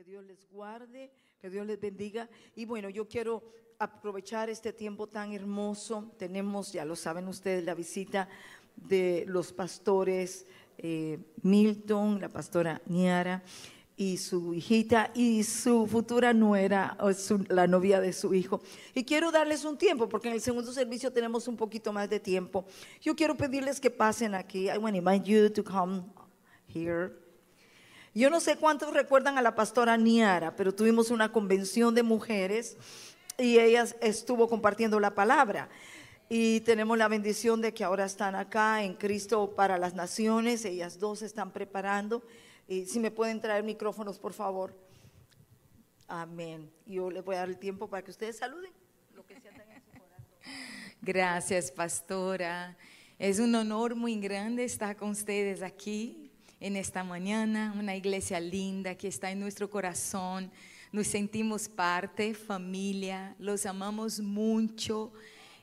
Que Dios les guarde, que Dios les bendiga. Y bueno, yo quiero aprovechar este tiempo tan hermoso. Tenemos, ya lo saben ustedes, la visita de los pastores eh, Milton, la pastora Niara y su hijita y su futura nuera, o su- la novia de su hijo. Y quiero darles un tiempo, porque en el segundo servicio tenemos un poquito más de tiempo. Yo quiero pedirles que pasen aquí. I want to invite you to come here. Yo no sé cuántos recuerdan a la pastora Niara, pero tuvimos una convención de mujeres y ella estuvo compartiendo la palabra. Y tenemos la bendición de que ahora están acá en Cristo para las Naciones. Ellas dos están preparando. Y si me pueden traer micrófonos, por favor. Amén. Yo les voy a dar el tiempo para que ustedes saluden. Lo que sientan en su. Gracias, pastora. Es un honor muy grande estar con ustedes aquí en esta mañana, una iglesia linda que está en nuestro corazón. Nos sentimos parte, familia, los amamos mucho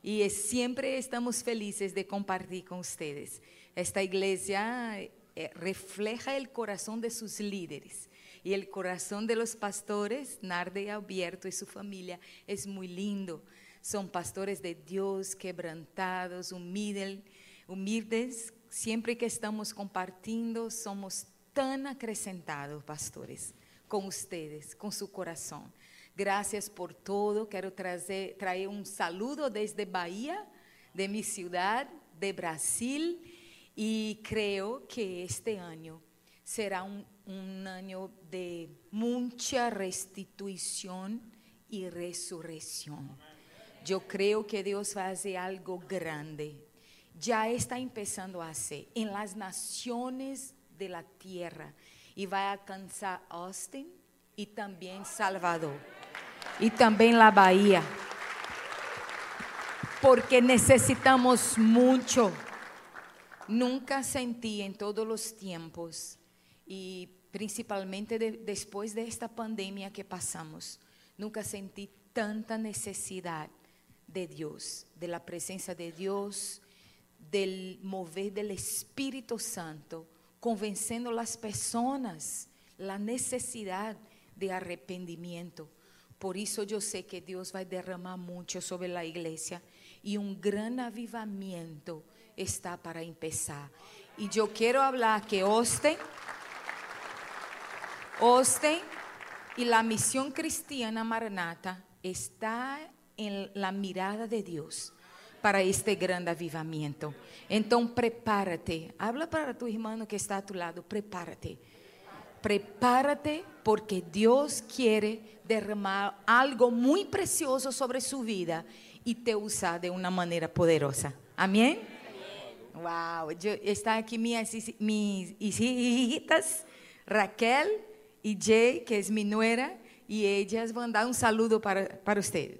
y siempre estamos felices de compartir con ustedes. Esta iglesia eh, refleja el corazón de sus líderes y el corazón de los pastores, Narde Abierto y su familia, es muy lindo. Son pastores de Dios, quebrantados, humildes, humildes. Siempre que estamos compartiendo, somos tan acrescentados, pastores, con ustedes, con su corazón. Gracias por todo. Quiero traer un saludo desde Bahía, de mi ciudad, de Brasil, y creo que este año será un, un año de mucha restitución y resurrección. Yo creo que Dios va a hacer algo grande. Ya está empezando a hacer en las naciones de la tierra y va a alcanzar Austin y también Salvador y también la Bahía. Porque necesitamos mucho. Nunca sentí en todos los tiempos y principalmente de- después de esta pandemia que pasamos, nunca sentí tanta necesidad de Dios, de la presencia de Dios, del mover del Espíritu Santo, convenciendo a las personas la necesidad de arrepentimiento. Por eso yo sé que Dios va a derramar mucho sobre la iglesia y un gran avivamiento está para empezar. Y yo quiero hablar que Austin, Austin y la misión cristiana Maranata está en la mirada de Dios para este gran avivamiento. Entonces prepárate, habla para tu hermano que está a tu lado, prepárate. Prepárate porque Dios quiere derramar algo muy precioso sobre su vida y te usar de una manera poderosa. Amén. Wow, yo, está aquí mis, mis hijitas, Raquel y Jay, que es mi nuera, y ellas van a dar un saludo para usted.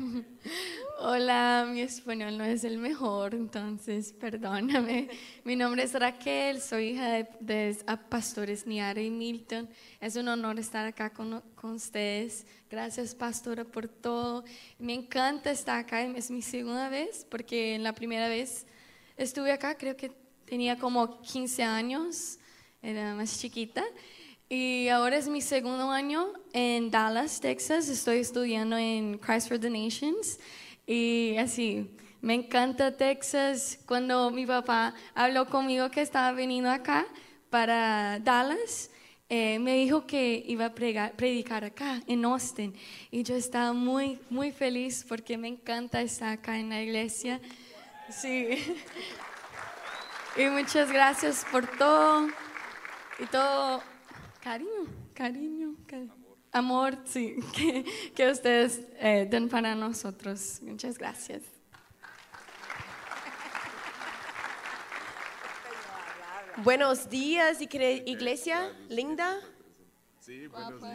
Hola, mi español no es el mejor, entonces perdóname. Mi nombre es Raquel, soy hija de, pastores Niara y Milton. Es un honor estar acá con, con ustedes. Gracias, pastora, por todo. Me encanta estar acá, es mi segunda vez, porque en la primera vez estuve acá, creo que tenía como 15 años, era más chiquita. Y ahora es mi segundo año en Dallas, Texas. Estoy estudiando en Christ for the Nations. Y así, me encanta Texas. Cuando mi papá habló conmigo que estaba veniendo acá para Dallas, eh, me dijo que iba a pregar- predicar acá, en Austin. Y yo estaba muy, muy feliz porque me encanta estar acá en la iglesia. Sí. Y muchas gracias por todo. Y todo cariño, cariño, cari- amor, sí, que, que ustedes eh, den para nosotros. Muchas gracias. Buenos días, iglesia linda.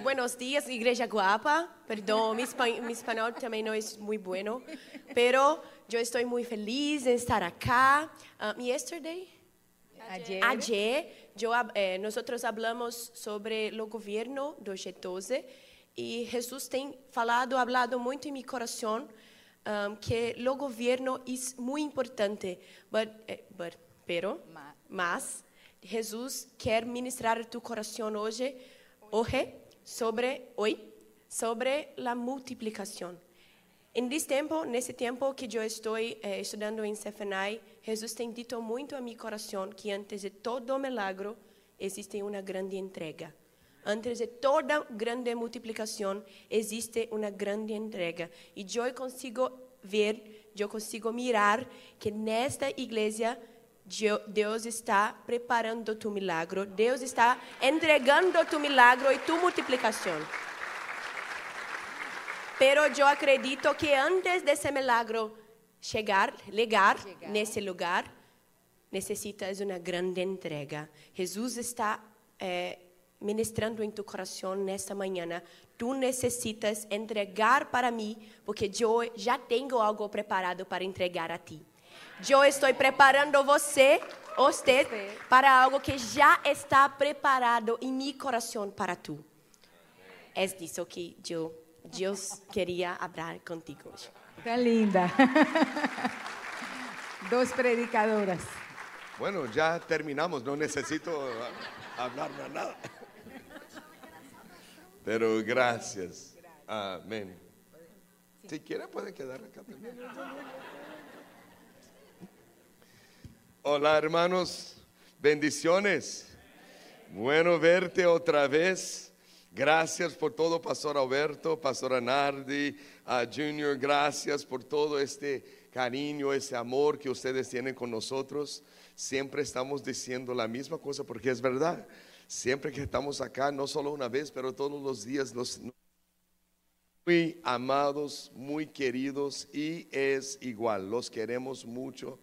Buenos días, iglesia guapa. Perdón, mi, espa- mi español también no es muy bueno, pero yo estoy muy feliz de estar acá. Um, yesterday, Ayer, ayer, hab- eh, nosotros hablamos sobre o governo do G12 e Jesus tem falado, hablado muito em meu coração um, que o governo é muito importante, but, eh, but, pero, Ma- mas Jesus quer ministrar tu coração hoje hoy sobre hoy sobre la multiplicación. En este tiempo, en ese tiempo que yo estoy eh, estudiando en CFNI, Jesús tem dito muito a mi corazón que antes de todo milagro existe una grande entrega. Antes de toda grande multiplicación existe una grande entrega. Y yo consigo ver, yo consigo mirar que nesta iglesia Deus está preparando tu milagro, Deus está entregando tu milagro e tu multiplicação. Pero eu acredito que antes desse milagro chegar, chegar, nesse lugar, necessitas uma grande entrega. Jesus está eh, ministrando em tu coração nesta manhã. Tu necessitas entregar para mim, porque eu já tenho algo preparado para entregar a ti. Eu estou preparando você, você, para algo que já está preparado em meu coração para tu. É disso que eu, Deus queria falar contigo hoje. Está linda. Dos predicadoras. Bueno, ya terminamos, no necesito hablar nada. Pero gracias. Amén. Si quiere puede quedar acá también. Hola hermanos, bendiciones. Bueno verte otra vez. Gracias por todo, Pastor Alberto, Pastor Nardi, a Junior, gracias por todo este cariño, ese amor que ustedes tienen con nosotros. Siempre estamos diciendo la misma cosa porque es verdad. Siempre que estamos acá, no solo una vez, pero todos los días, nos, muy amados, muy queridos y es igual, los queremos mucho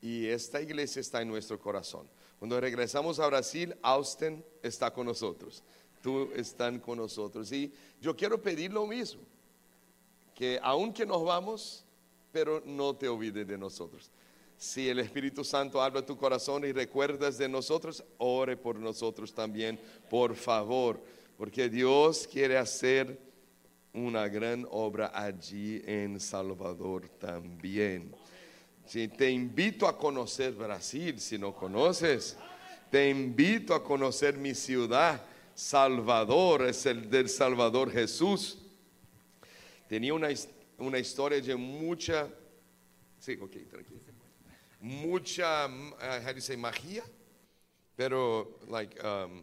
y esta iglesia está en nuestro corazón. Cuando regresamos a Brasil, Austin está con nosotros. Tú están con nosotros. Y yo quiero pedir lo mismo, que aunque nos vamos, pero no te olvides de nosotros. Si el Espíritu Santo habla tu corazón y recuerdas de nosotros, ore por nosotros también, por favor, porque Dios quiere hacer una gran obra allí en Salvador también. Te invito a conocer Brasil, si no conoces, te invito a conocer mi ciudad. Salvador es el del Salvador Jesús. Tenía una, una historia de mucha, sí, ok, tranquilo, mucha, uh, how do you magia, pero like um,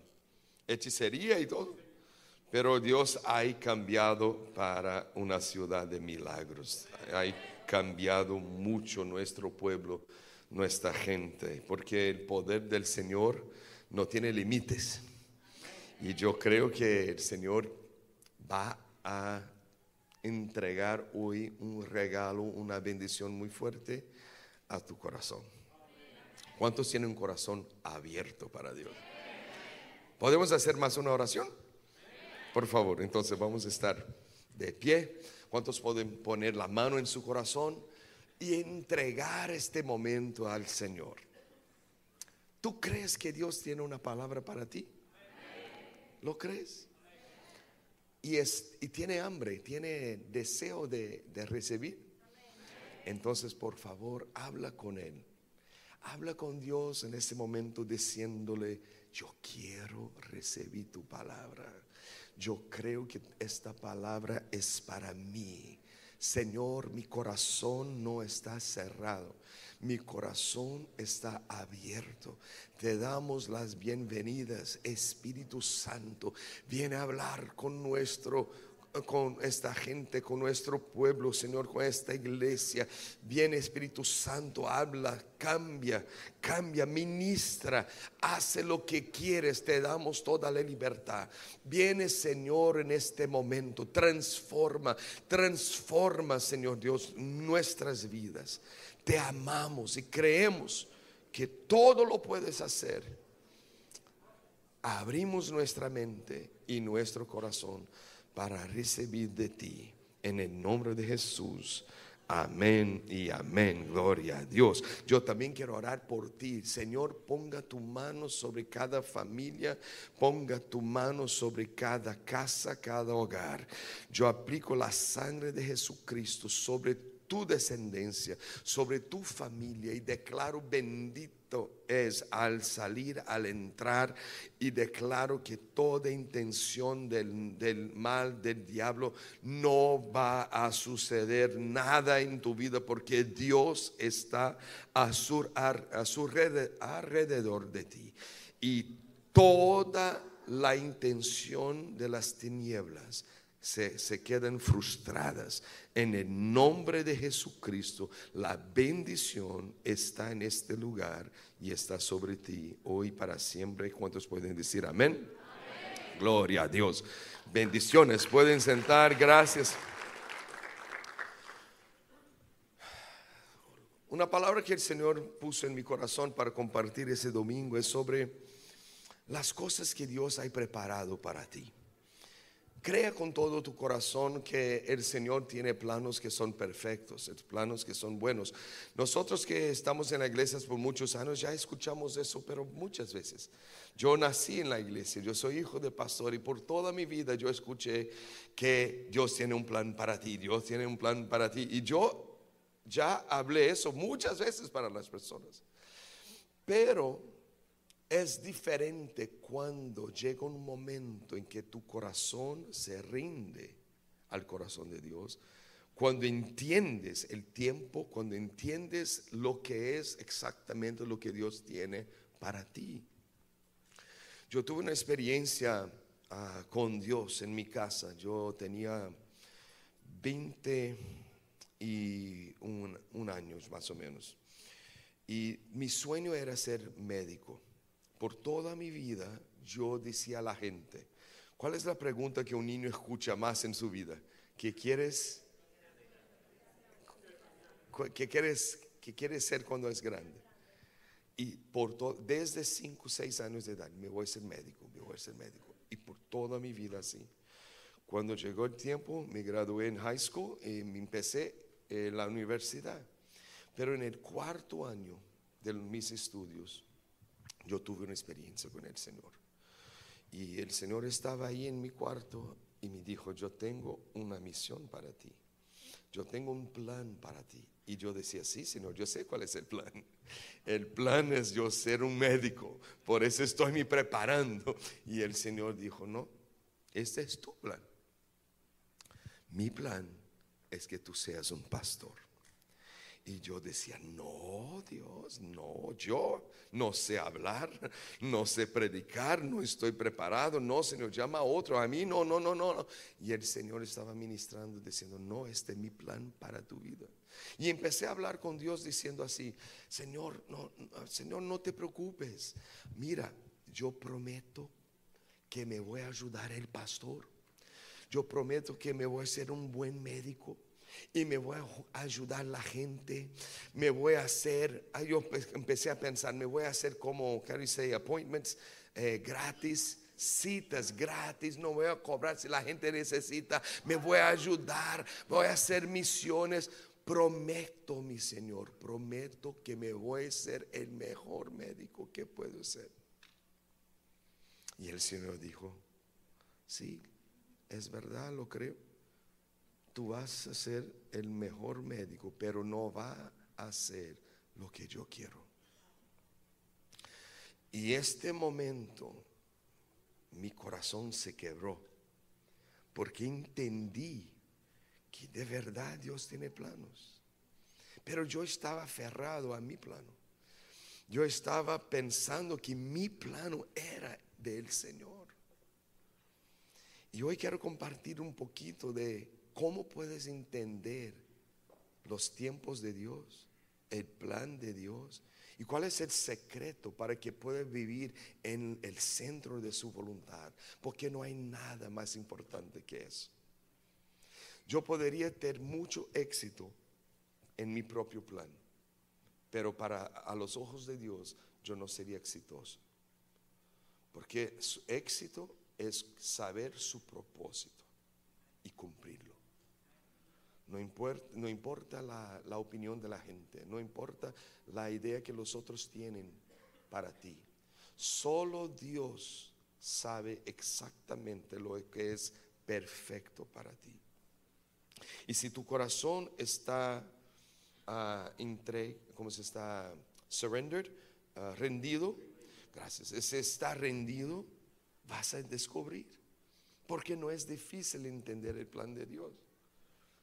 hechicería y todo. Pero Dios ha cambiado para una ciudad de milagros. Hay cambiado mucho nuestro pueblo, nuestra gente, porque el poder del Señor no tiene límites. Y yo creo que el Señor va a entregar hoy un regalo, una bendición muy fuerte a tu corazón. ¿Cuántos tienen un corazón abierto para Dios? ¿Podemos hacer más una oración? Por favor, entonces vamos a estar de pie. ¿Cuántos pueden poner la mano en su corazón y entregar este momento al Señor? ¿Tú crees que Dios tiene una palabra para ti? ¿Lo crees? Y, es, y tiene hambre, tiene deseo de, recibir. Entonces, por favor, habla con Él. Habla con Dios en este momento diciéndole, yo quiero recibir tu palabra yo creo que esta palabra es para mí. Señor, mi corazón no está cerrado, mi corazón está abierto. Te damos las bienvenidas, Espíritu Santo. Viene a hablar con nuestro con esta gente, con nuestro pueblo, Señor, con esta iglesia. Viene Espíritu Santo, habla, cambia, cambia, ministra, hace lo que quieres, te damos toda la libertad. Viene Señor en este momento, transforma, transforma, Señor Dios, nuestras vidas. Te amamos y creemos que todo lo puedes hacer. Abrimos nuestra mente y nuestro corazón para recibir de ti. En el nombre de Jesús. Amén y amén. Gloria a Dios. Yo también quiero orar por ti. Señor, ponga tu mano sobre cada familia. Ponga tu mano sobre cada casa, cada hogar. Yo aplico la sangre de Jesucristo sobre tu descendencia, sobre tu familia y declaro bendito es al salir, al entrar, y declaro que toda intención del, mal, del diablo, no va a suceder nada en tu vida porque Dios está a su, a su alrededor de ti. Y toda la intención de las tinieblas se, quedan frustradas. En el nombre de Jesucristo, la bendición está en este lugar y está sobre ti hoy para siempre. ¿Cuántos pueden decir amén? Gloria a Dios. Bendiciones. Pueden sentar. Gracias. Una palabra que el Señor puso en mi corazón para compartir ese domingo es sobre las cosas que Dios ha preparado para ti. Crea con todo tu corazón que el Señor tiene planos que son perfectos, planos que son buenos. Nosotros que estamos en la iglesia por muchos años ya escuchamos eso, pero muchas veces. Yo nací en la iglesia, yo soy hijo de pastor y por toda mi vida yo escuché que Dios tiene un plan para ti, Dios tiene un plan para ti. Y yo ya hablé eso muchas veces para las personas. Pero es diferente cuando llega un momento en que tu corazón se rinde al corazón de Dios, cuando entiendes el tiempo, cuando entiendes lo que es exactamente lo que Dios tiene para ti. Yo tuve una experiencia ah, con Dios en mi casa. Yo tenía 20 y un, años más o menos. Y mi sueño era ser médico. Por toda mi vida yo decía a la gente, ¿cuál es la pregunta que un niño escucha más en su vida? ¿Qué quieres? ¿Qué quieres, qué quieres ser cuando es grande? Y por desde 5 o 6 años de edad, me voy a ser médico, me voy a ser médico. Y por toda mi vida así. Cuando llegó el tiempo, me gradué en high school y me empecé en la universidad. Pero en el cuarto año de mis estudios, yo tuve una experiencia con el Señor. Y el Señor estaba ahí en mi cuarto y me dijo, yo tengo una misión para ti. Yo tengo un plan para ti. Y yo decía, sí, Señor, yo sé cuál es el plan. El plan es yo ser un médico. Por eso estoy me preparando. Y el Señor dijo, no, este es tu plan. Mi plan es que tú seas un pastor. Y yo decía, no, Dios, no, yo no sé hablar, no sé predicar, no estoy preparado, no, Señor, llama a otro, a mí, no, no, no, no. Y el Señor estaba ministrando diciendo, no, este es mi plan para tu vida. Y empecé a hablar con Dios diciendo así, Señor, no, Señor, no te preocupes. Mira, yo prometo que me voy a ayudar el pastor. Yo prometo que me voy a ser un buen médico y me voy a ayudar a la gente, me voy a hacer, yo empecé a pensar, me voy a hacer como, you say, appointments eh, gratis, citas gratis, no voy a cobrar si la gente necesita, me voy a ayudar, voy a hacer misiones. Prometo, mi Señor, prometo que me voy a ser el mejor médico que puedo ser. Y el Señor dijo, sí, es verdad, lo creo tú vas a ser el mejor médico, pero no va a hacer lo que yo quiero. Y este momento mi corazón se quebró, porque entendí que de verdad Dios tiene planos. Pero yo estaba aferrado a mi plano. Yo estaba pensando que mi plano era del Señor. Y hoy quiero compartir un poquito de ¿Cómo puedes entender los tiempos de Dios, el plan de Dios? ¿Y cuál es el secreto para que puedas vivir en el centro de su voluntad? Porque no hay nada más importante que eso. Yo podría tener mucho éxito en mi propio plan, pero para a los ojos de Dios yo no sería exitoso. Porque su éxito es saber su propósito y cumplirlo. No importa, no importa la, la, opinión de la gente, no importa la idea que los otros tienen para ti. Solo Dios sabe exactamente lo que es perfecto para ti. Y si tu corazón está uh, entre, ¿cómo se está? Surrendered ah, rendido? Gracias. Ese está rendido, vas a descubrir. Porque no es difícil entender el plan de Dios.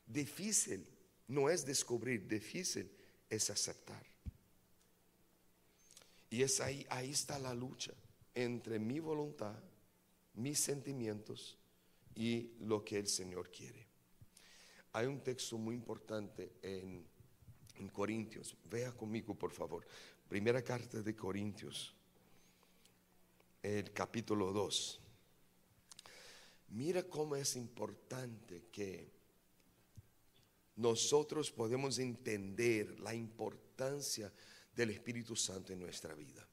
Difícil no es descubrir, difícil es aceptar. Y es ahí, ahí está la lucha entre mi voluntad, mis sentimientos y lo que el Señor quiere. Hay un texto muy importante en, en Corintios. Vea conmigo, por favor. Primera carta de Corintios, el capítulo 2. Mira cómo es importante que nosotros podemos entender la importancia del Espíritu Santo en nuestra vida.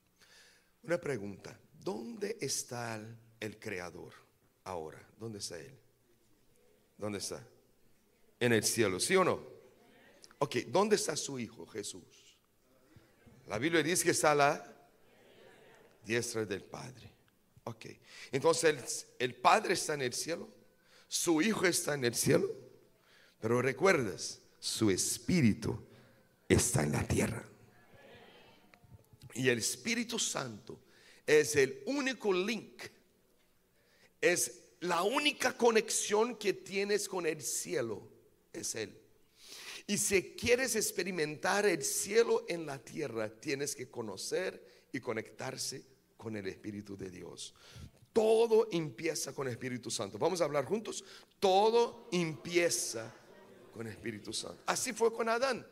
Una pregunta, ¿dónde está el, Creador ahora? ¿Dónde está Él? ¿Dónde está? En el cielo, ¿sí o no? Ok, ¿dónde está su Hijo Jesús? La Biblia dice que está a la diestra del Padre. Ok, entonces el, el Padre está en el cielo, su Hijo está en el cielo, pero recuerdas, su Espíritu está en la tierra. Y el Espíritu Santo es el único link, es la única conexión que tienes con el cielo, es Él. Y si quieres experimentar el cielo en la tierra, tienes que conocer y conectarse con el Espíritu de Dios. Todo empieza con el Espíritu Santo. Vamos a hablar juntos. Todo empieza con el Espíritu Santo. Así fue con Adán.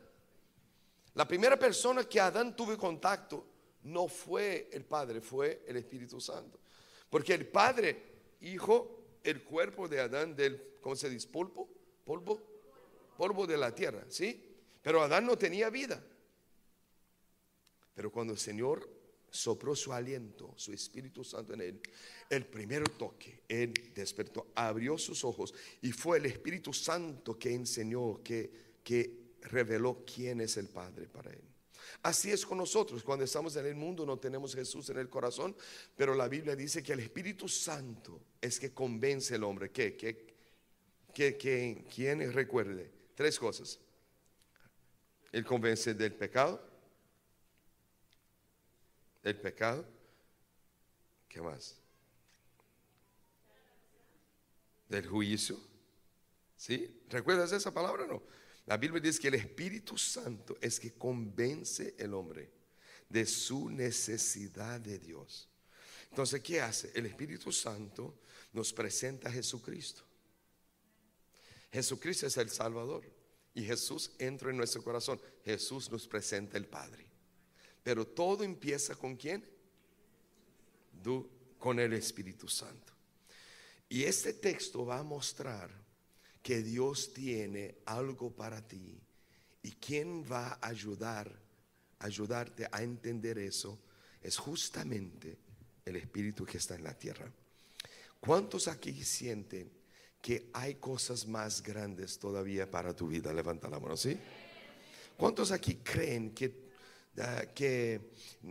La primera persona que Adán tuvo contacto no fue el Padre, fue el Espíritu Santo. Porque el Padre, Hijo, el cuerpo de Adán del, ¿cómo se dice? Polvo, polvo, polvo de la tierra, ¿sí? Pero Adán no tenía vida. Pero cuando el Señor sopró su aliento, su Espíritu Santo en él, el primer toque, él despertó, abrió sus ojos y fue el Espíritu Santo que enseñó, que, que reveló quién es el Padre para él. Así es con nosotros. Cuando estamos en el mundo no tenemos Jesús en el corazón, pero la Biblia dice que el Espíritu Santo es que convence al hombre. ¿Qué? ¿Quién recuerde? Tres cosas. Él convence del pecado. El pecado. ¿Qué más? Del juicio. ¿Sí? ¿Recuerdas esa palabra o no? La Biblia dice que el Espíritu Santo es que convence el hombre de su necesidad de Dios. Entonces, ¿qué hace? El Espíritu Santo nos presenta a Jesucristo. Jesucristo es el Salvador y Jesús entra en nuestro corazón. Jesús nos presenta el Padre. Pero todo empieza con quién? con el Espíritu Santo. Y este texto va a mostrar que Dios tiene algo para ti. ¿Y quién va a ayudar, ayudarte a entender eso? Es justamente el Espíritu que está en la tierra. ¿Cuántos aquí sienten que hay cosas más grandes todavía para tu vida? Levanta la mano, ¿sí? ¿Cuántos aquí creen que, uh, que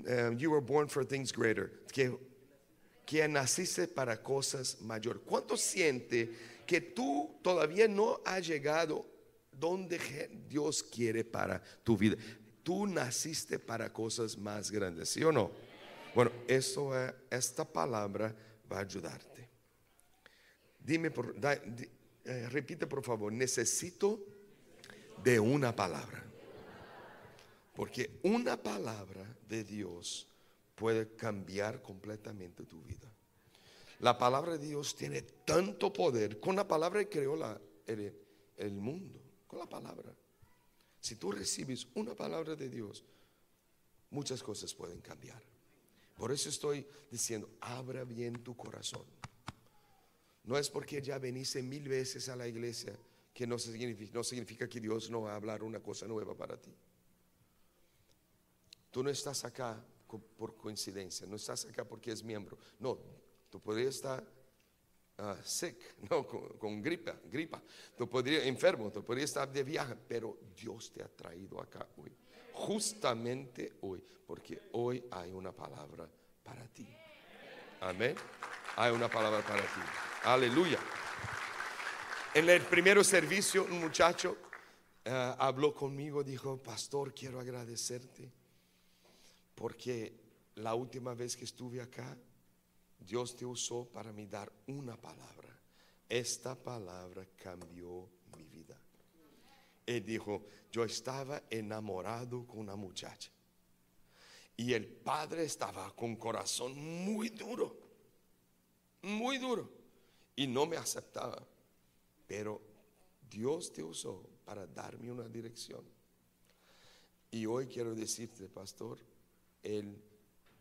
uh, you were born for things greater? Que, que naciste para cosas mayores. ¿Cuántos sienten que tú todavía no has llegado donde Dios quiere para tu vida. Tú naciste para cosas más grandes, ¿sí o no? Bueno, eso, esta palabra va a ayudarte. Dime, por, eh, repite por favor, necesito de una palabra. Porque una palabra de Dios puede cambiar completamente tu vida. La palabra de Dios tiene tanto poder. Con la palabra creó el, el mundo. Con la palabra. Si tú recibes una palabra de Dios, muchas cosas pueden cambiar. Por eso estoy diciendo, abra bien tu corazón. No es porque ya veniste mil veces a la iglesia que no significa que Dios no va a hablar una cosa nueva para ti. Tú no estás acá por coincidencia, no estás acá porque es miembro. No, Tú podrías estar uh, sick, no, con, gripa, gripa. Tú podrías enfermo, tú podrías estar de viaje, pero Dios te ha traído acá hoy. Justamente hoy, porque hoy hay una palabra para ti. Amén. Hay una palabra para ti. Aleluya. En el primer servicio, un muchacho uh, habló conmigo, dijo, pastor, quiero agradecerte porque la última vez que estuve acá, Dios te usó para mí dar una palabra. Esta palabra cambió mi vida. Él dijo, yo estaba enamorado con una muchacha. Y el padre estaba con corazón muy duro, muy duro. Y no me aceptaba. Pero Dios te usó para darme una dirección. Y hoy quiero decirte, pastor, el,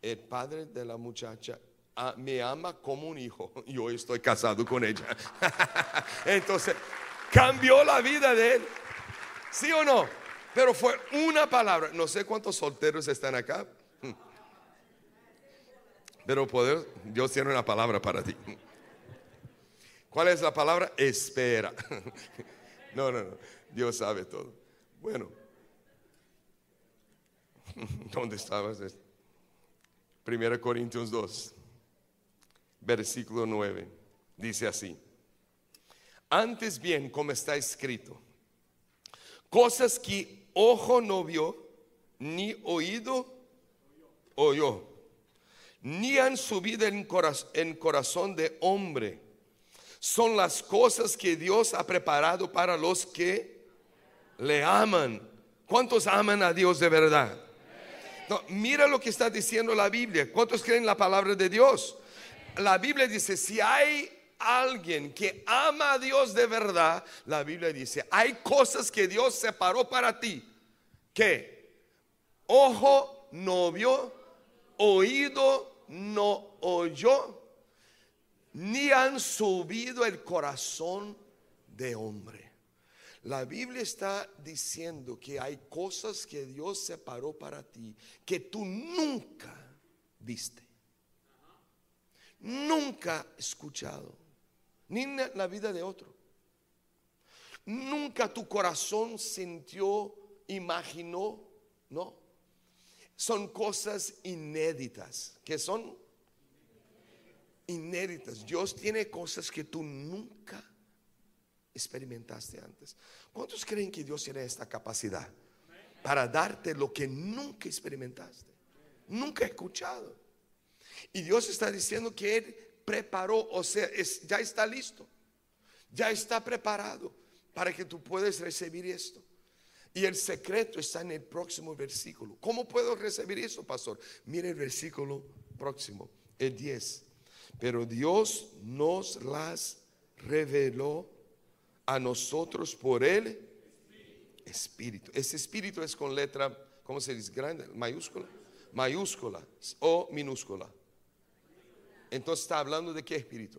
el padre de la muchacha ah, me ama como un hijo y hoy estoy casado con ella. Entonces, cambió la vida de él. ¿Sí o no? Pero fue una palabra. No sé cuántos solteros están acá. Pero poder, Dios tiene una palabra para ti. ¿Cuál es la palabra? Espera. No, no, no. Dios sabe todo. Bueno, ¿dónde estabas? 1 Corintios 2, versículo 9. Dice así. Antes bien, como está escrito, cosas que ojo no vio, ni oído oyó, ni han subido en, corazón de hombre, son las cosas que Dios ha preparado para los que le aman. ¿Cuántos aman a Dios de verdad? Mira lo que está diciendo la Biblia. ¿Cuántos creen la palabra de Dios? La Biblia dice, si hay alguien que ama a Dios de verdad, la Biblia dice, hay cosas que Dios separó para ti. Que ojo no vio, oído no oyó, ni han subido el corazón de hombre. La Biblia está diciendo que hay cosas que Dios separó para ti que tú nunca viste, nunca escuchado ni en la vida de otro. Nunca tu corazón sintió, imaginó, no. Son cosas inéditas, que son inéditas. Dios tiene cosas que tú nunca experimentaste antes. ¿Cuántos creen que Dios tiene esta capacidad para darte lo que nunca experimentaste? Nunca escuchado. Y Dios está diciendo que Él preparó, o sea, ya está listo, ya está preparado para que tú puedas recibir esto. Y el secreto está en el próximo versículo. ¿Cómo puedo recibir eso, pastor? Mire el versículo próximo, el 10. Pero Dios nos las reveló a nosotros por el Espíritu. Ese Espíritu es con letra, ¿cómo se dice? Grande, mayúscula, mayúscula o minúscula. Entonces está hablando de qué espíritu?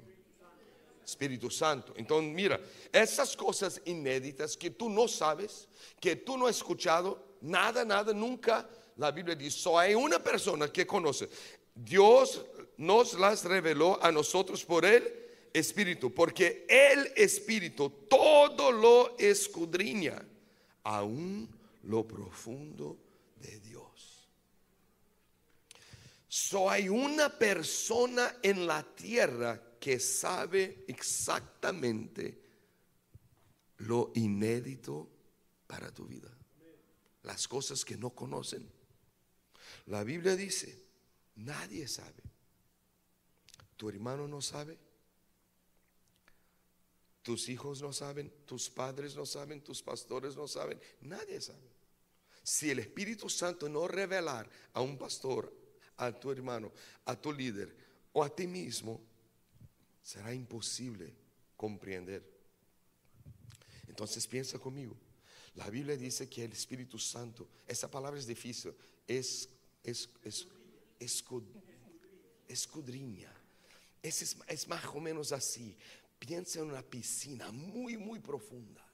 Espíritu Santo. Entonces mira, esas cosas inéditas que tú no sabes, que tú no has escuchado, nada, nada, nunca, la Biblia dice, solo hay una persona que conoce. Dios nos las reveló a nosotros por el Espíritu, porque el Espíritu todo lo escudriña, aún lo profundo de Dios. So hay una persona en la tierra que sabe exactamente lo inédito para tu vida. Las cosas que no conocen. La Biblia dice, nadie sabe. Tu hermano no sabe. Tus hijos no saben, tus padres no saben, tus pastores no saben, nadie sabe. Si el Espíritu Santo no revelar a un pastor, a tu hermano, a tu líder o a ti mismo, será imposible comprender. Entonces piensa conmigo. La Biblia dice que el Espíritu Santo, esa palabra es difícil, es, es, es, escudriña. Es, es más o menos así. Piensa en una piscina muy, muy profunda,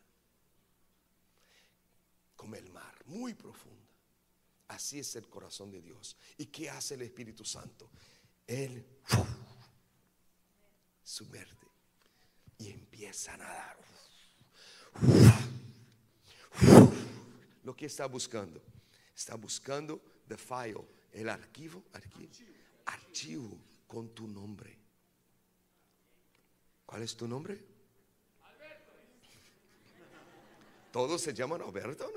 como el mar, muy profunda. Así es el corazón de Dios. ¿Y qué hace el Espíritu Santo? Él subverte y empieza a nadar. Lo que está buscando, está buscando the file, el archivo, archivo, archivo con tu nombre. ¿Cuál es tu nombre? Todos se llaman Alberto.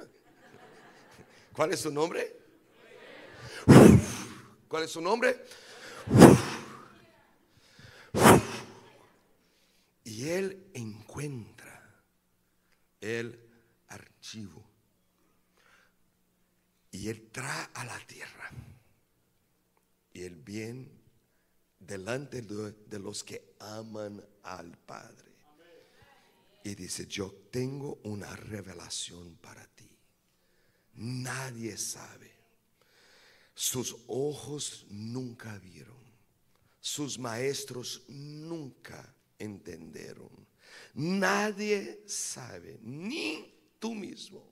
¿Cuál es su nombre? ¿Cuál es su nombre? Y él encuentra el archivo. Y él trae a la tierra. Y el bien delante de, los que aman al Padre. Y dice, yo tengo una revelación para ti. Nadie sabe. Sus ojos nunca vieron. Sus maestros nunca entendieron. Nadie sabe, ni tú mismo.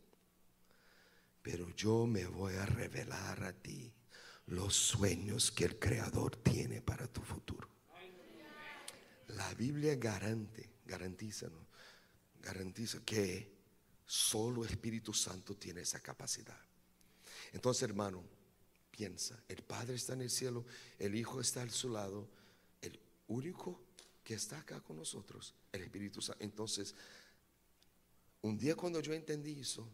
Pero yo me voy a revelar a ti los sueños que el Creador tiene para tu futuro. La Biblia garante, garantiza, garantiza que solo Espíritu Santo tiene esa capacidad. Entonces, hermano, piensa, el Padre está en el cielo, el Hijo está a su lado, el único que está acá con nosotros, el Espíritu Santo. Entonces, un día cuando yo entendí eso,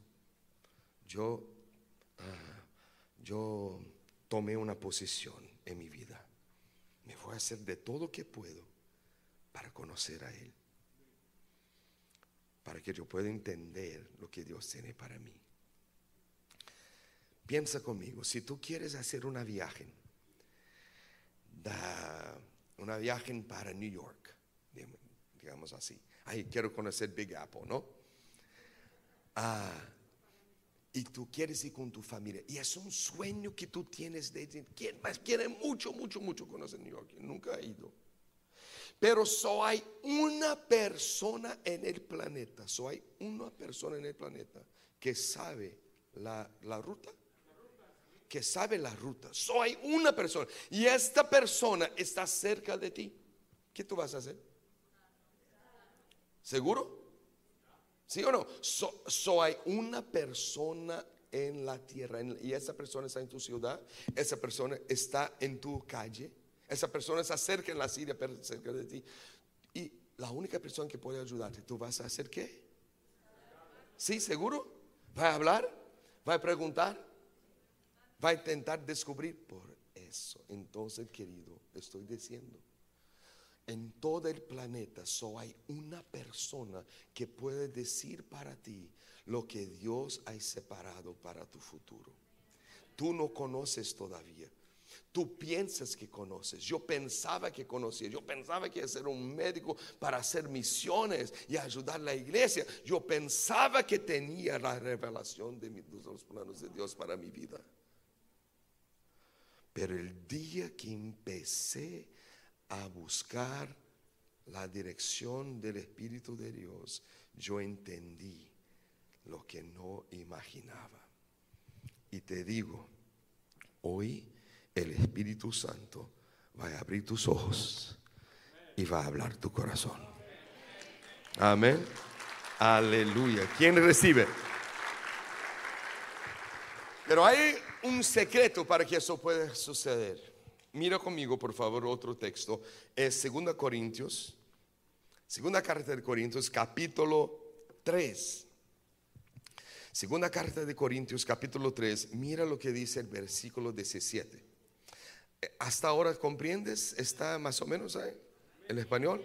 yo, ah, yo tomé una posición en mi vida. Me voy a hacer de todo que puedo para conocer a Él. Para que yo pueda entender lo que Dios tiene para mí. Piensa conmigo, si tú quieres hacer una viaje, una viaje para New York, digamos así. Ahí quiero conocer Big Apple, ¿no? Ah, y tú quieres ir con tu familia. Y es un sueño que tú tienes de ¿Quién más quiere mucho, mucho, mucho conocer New York? Nunca he ido. Pero solo hay una persona en el planeta, solo hay una persona en el planeta que sabe la, la ruta. Que sabe la ruta. Solo hay una persona. Y esta persona está cerca de ti. ¿Qué tú vas a hacer? ¿Seguro? ¿Sí o no? So, hay una persona en la tierra y esa persona está en tu ciudad, esa persona está en tu calle, esa persona está cerca en la Siria, cerca de ti. Y la única persona que puede ayudarte, ¿tú vas a hacer qué? ¿Sí, seguro? ¿Va a hablar? ¿Va a preguntar? ¿Va a intentar descubrir? Por eso, entonces, querido, estoy diciendo en todo el planeta solo hay una persona que puede decir para ti lo que Dios ha separado para tu futuro. Tú no conoces todavía. Tú piensas que conoces. Yo pensaba que conocía. Yo pensaba que iba a ser un médico para hacer misiones y ayudar a la iglesia. Yo pensaba que tenía la revelación de, de los planos de Dios para mi vida. Pero el día que empecé a buscar la dirección del Espíritu de Dios, yo entendí lo que no imaginaba. Y te digo, hoy el Espíritu Santo va a abrir tus ojos y va a hablar tu corazón. Amén. Aleluya. ¿Quién recibe? Pero hay un secreto para que eso pueda suceder. Mira conmigo, por favor, otro texto. Es 2 Corintios, segunda carta de Corintios, capítulo 3. Segunda carta de Corintios, capítulo 3. Mira lo que dice el versículo 17. Eh, ¿Hasta ahora comprendes? ¿Está más o menos ahí? ¿El español?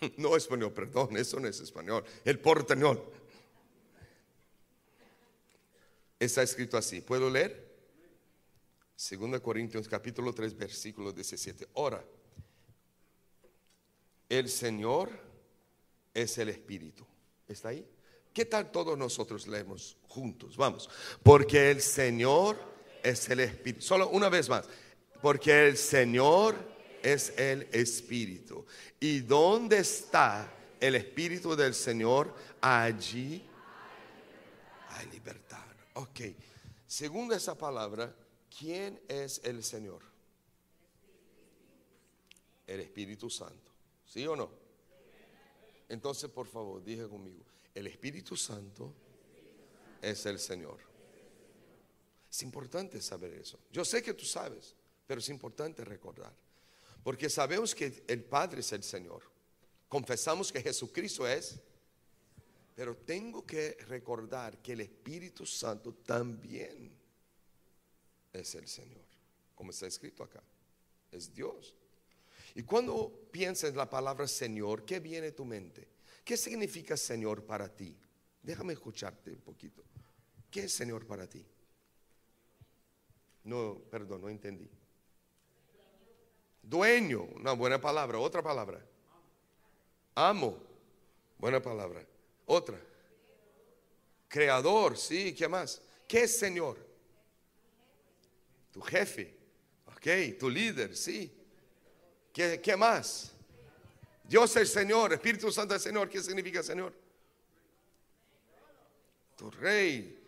No español, perdón, eso no es español. El portañol. Está escrito así. ¿Puedo leer? 2 Corintios capítulo 3 versículo 17. Ahora, el Señor es el Espíritu. ¿Está ahí? ¿Qué tal todos nosotros leemos juntos? Vamos. Porque el Señor es el Espíritu. Solo una vez más. Porque el Señor es el Espíritu. ¿Y dónde está el Espíritu del Señor? Allí hay libertad. Ok. Según esa palabra, ¿Quién es el Señor? El Espíritu Santo. ¿Sí o no? Entonces, por favor, dije conmigo, el Espíritu Santo es el Señor. Es importante saber eso. Yo sé que tú sabes, pero es importante recordar. Porque sabemos que el Padre es el Señor. Confesamos que Jesucristo es. Pero tengo que recordar que el Espíritu Santo también es el Señor. como está escrito acá. Es Dios. Y cuando piensas en la palabra Señor, ¿qué viene a tu mente? ¿Qué significa Señor para ti? Déjame escucharte un poquito. ¿Qué es Señor para ti? No, perdón, no entendí. Dueño, una buena palabra. Otra palabra. Amo, buena palabra. Otra. Creador, sí, ¿qué más? ¿Qué es Señor? Tu jefe, ok, tu líder, sí. ¿Qué, qué más? Dios es Señor, Espíritu Santo es Señor. ¿Qué significa Señor? Tu rey.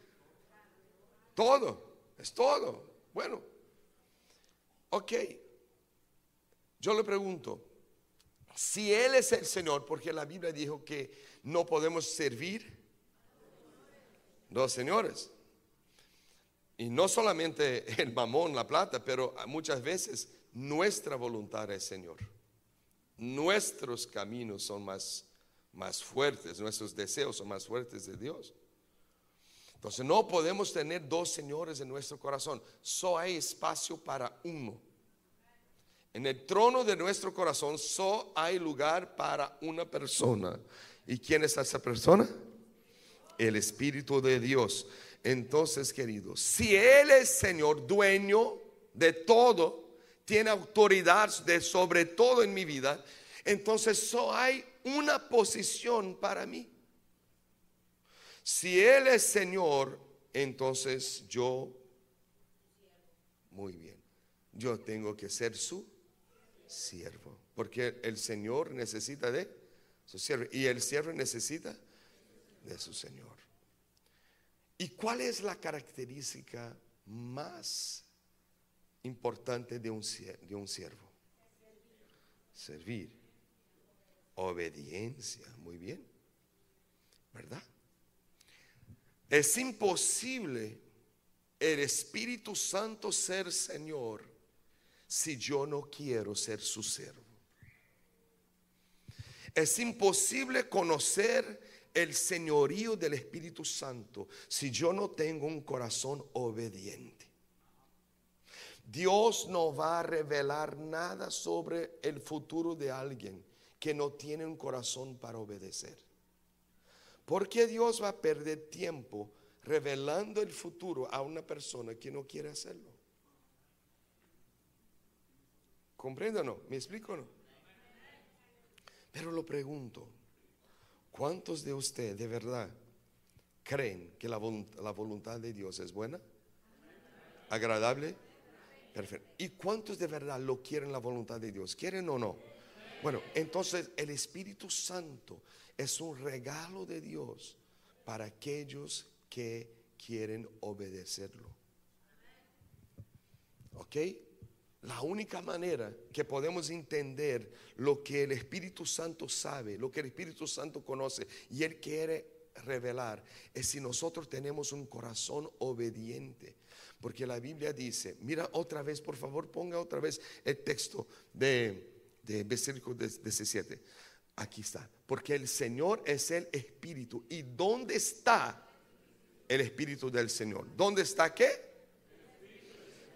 Todo, es todo. Bueno, ok. Yo le pregunto, si Él es el Señor, porque la Biblia dijo que no podemos servir dos señores. Y no solamente el mamón, la plata, pero muchas veces nuestra voluntad es Señor. Nuestros caminos son más, más fuertes, nuestros deseos son más fuertes de Dios. Entonces no podemos tener dos señores en nuestro corazón. Solo hay espacio para uno. En el trono de nuestro corazón solo hay lugar para una persona. ¿Y quién es esa persona? El Espíritu de Dios. Entonces, queridos, si Él es Señor, dueño de todo, tiene autoridad de sobre todo en mi vida, entonces solo hay una posición para mí. Si Él es Señor, entonces yo, muy bien, yo tengo que ser su siervo. Porque el Señor necesita de su siervo y el siervo necesita de su Señor. ¿Y cuál es la característica más importante de un, de un siervo? Servir. Obediencia. Muy bien. ¿Verdad? Es imposible el Espíritu Santo ser Señor si yo no quiero ser su siervo. Es imposible conocer el señorío del Espíritu Santo si yo no tengo un corazón obediente. Dios no va a revelar nada sobre el futuro de alguien que no tiene un corazón para obedecer. ¿Por qué Dios va a perder tiempo revelando el futuro a una persona que no quiere hacerlo? ¿Comprende o no? ¿Me explico o no? Pero lo pregunto, ¿cuántos de ustedes de verdad creen que la, la voluntad de Dios es buena? ¿Agradable? Perfecto. ¿Y cuántos de verdad lo quieren la voluntad de Dios? ¿Quieren o no? Bueno, entonces el Espíritu Santo es un regalo de Dios para aquellos que quieren obedecerlo. ¿Ok? La única manera que podemos entender lo que el Espíritu Santo sabe, lo que el Espíritu Santo conoce y Él quiere revelar es si nosotros tenemos un corazón obediente. Porque la Biblia dice, mira otra vez, por favor, ponga otra vez el texto de, de versículo 17. Aquí está. Porque el Señor es el Espíritu. ¿Y dónde está el Espíritu del Señor? ¿Dónde está qué?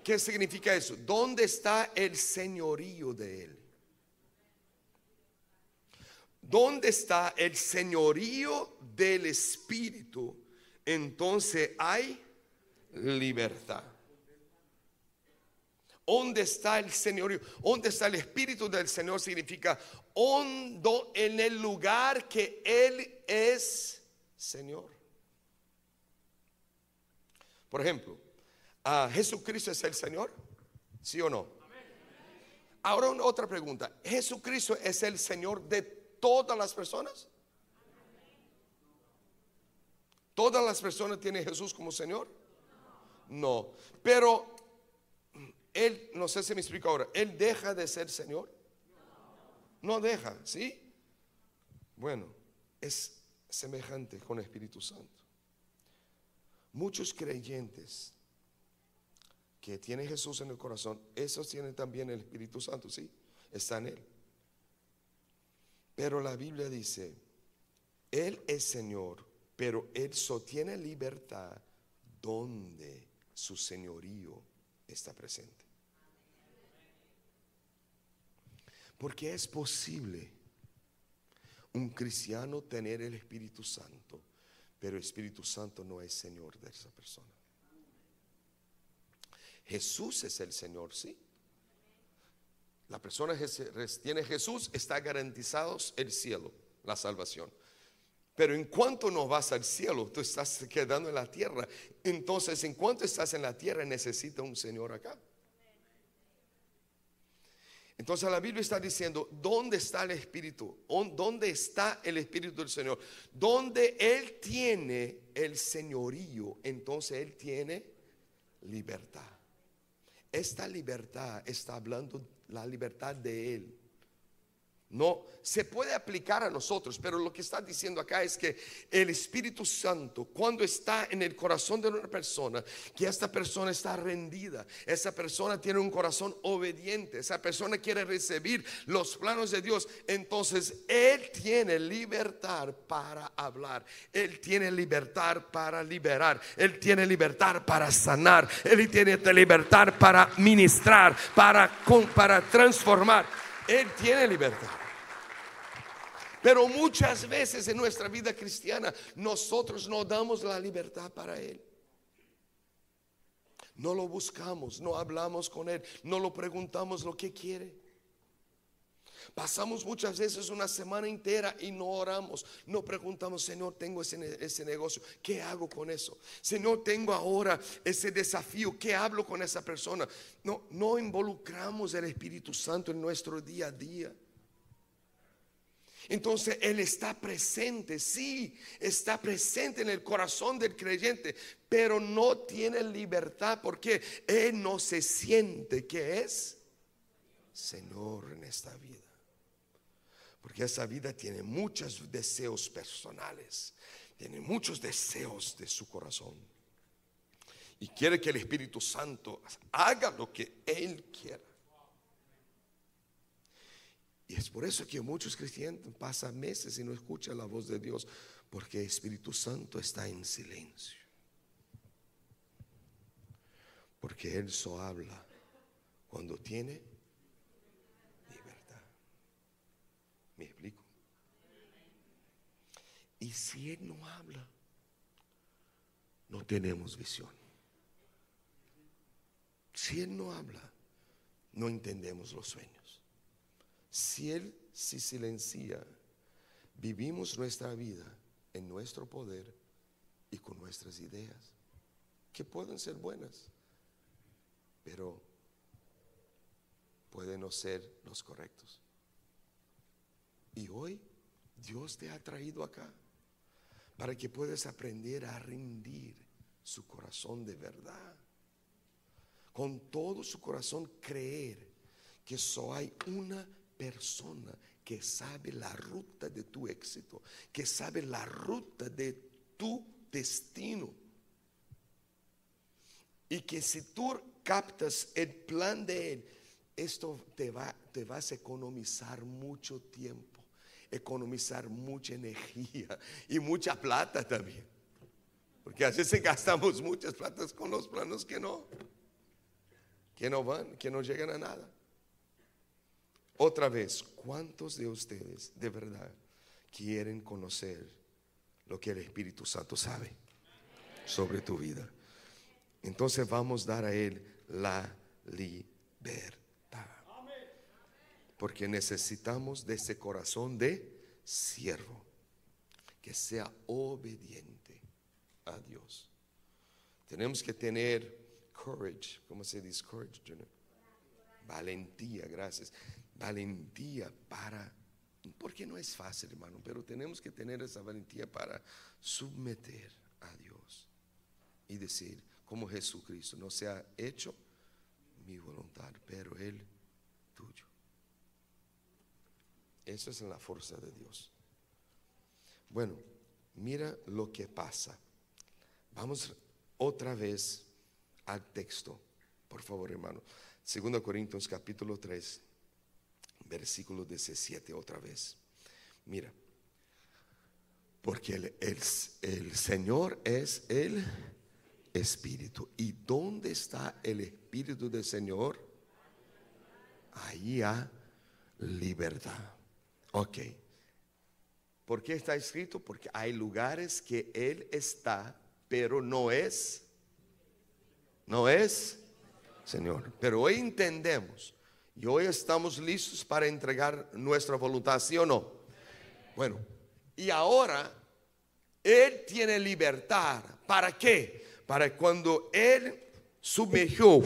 ¿Qué significa eso? ¿Dónde está el señorío de Él? ¿Dónde está el señorío del Espíritu? Entonces hay libertad. ¿Dónde está el señorío? ¿Dónde está el Espíritu del Señor? Significa hondo en el lugar que Él es Señor. Por ejemplo, ¿Jesucristo es el Señor? ¿Sí o no? Ahora otra pregunta. ¿Jesucristo es el Señor de todas las personas? ¿Todas las personas tienen Jesús como Señor? No. Pero Él, no sé si me explico ahora, ¿Él deja de ser Señor? No deja, ¿sí? Bueno, es semejante con el Espíritu Santo. Muchos creyentes que tiene Jesús en el corazón, esos tienen también el Espíritu Santo, sí, está en él. Pero la Biblia dice, Él es Señor, pero Él sostiene libertad donde su señorío está presente. Porque es posible un cristiano tener el Espíritu Santo, pero el Espíritu Santo no es Señor de esa persona. Jesús es el Señor, sí. La persona que tiene Jesús está garantizado el cielo, la salvación. Pero en cuanto no vas al cielo, tú estás quedando en la tierra. Entonces, en cuanto estás en la tierra, necesita un Señor acá. Entonces la Biblia está diciendo, ¿dónde está el Espíritu? ¿Dónde está el Espíritu del Señor? Donde Él tiene el señorío, entonces Él tiene libertad. Esta libertad está hablando la libertad de Él. No, se puede aplicar a nosotros, pero lo que está diciendo acá es que el Espíritu Santo, cuando está en el corazón de una persona, que esta persona está rendida, esa persona tiene un corazón obediente, esa persona quiere recibir los planos de Dios, entonces Él tiene libertad para hablar, Él tiene libertad para liberar, Él tiene libertad para sanar, Él tiene libertad para ministrar, para, para transformar. Él tiene libertad. Pero muchas veces en nuestra vida cristiana nosotros no damos la libertad para Él. No lo buscamos, no hablamos con Él, no lo preguntamos lo que quiere. Pasamos muchas veces una semana entera y no oramos, no preguntamos, Señor, tengo ese, ese, negocio, ¿qué hago con eso? Señor, tengo ahora ese desafío, ¿qué hablo con esa persona? No, no involucramos el Espíritu Santo en nuestro día a día. Entonces Él está presente, sí, está presente en el corazón del creyente, pero no tiene libertad porque Él no se siente que es Señor en esta vida. Porque esa vida tiene muchos deseos personales, tiene muchos deseos de su corazón. Y quiere que el Espíritu Santo haga lo que Él quiera. Y es por eso que muchos cristianos pasan meses y no escuchan la voz de Dios, porque el Espíritu Santo está en silencio. Porque Él solo habla cuando tiene libertad. ¿Me explico? Y si Él no habla, no tenemos visión. Si Él no habla, no entendemos los sueños. Si Él se silencia, vivimos nuestra vida en nuestro poder y con nuestras ideas, que pueden ser buenas, pero pueden no ser los correctos. Y hoy Dios te ha traído acá para que puedas aprender a rendir su corazón de verdad. Con todo su corazón creer que solo hay una persona que sabe la ruta de tu éxito, que sabe la ruta de tu destino. Y que si tú captas el plan de Él, esto te va, te vas a economizar mucho tiempo, economizar mucha energía y mucha plata también. Porque a veces gastamos muchas platas con los planos que no, que no van, que no llegan a nada. Otra vez, ¿cuántos de ustedes de verdad quieren conocer lo que el Espíritu Santo sabe sobre tu vida? Entonces vamos a dar a Él la libertad. Porque necesitamos de ese corazón de siervo que sea obediente a Dios. Tenemos que tener courage, ¿cómo se dice courage? Valentía, gracias valentía para, porque no es fácil, hermano, pero tenemos que tener esa valentía para submeter a Dios y decir, como Jesucristo, no se ha hecho mi voluntad, pero Él Eso es la fuerza de Dios. Bueno, mira lo que pasa. Vamos otra vez al texto, por favor, hermano. 2 Corintios capítulo 3 versículo 17 otra vez. Mira, porque el, el, Señor es el Espíritu. ¿Y dónde está el Espíritu del Señor? Ahí hay libertad. Ok. ¿Por qué está escrito? Porque hay lugares que Él está, pero no es. No es, Señor. Pero hoy entendemos y hoy estamos listos para entregar nuestra voluntad, ¿sí o no? Bueno, y ahora Él tiene libertad. ¿Para qué? Para cuando Él sumergió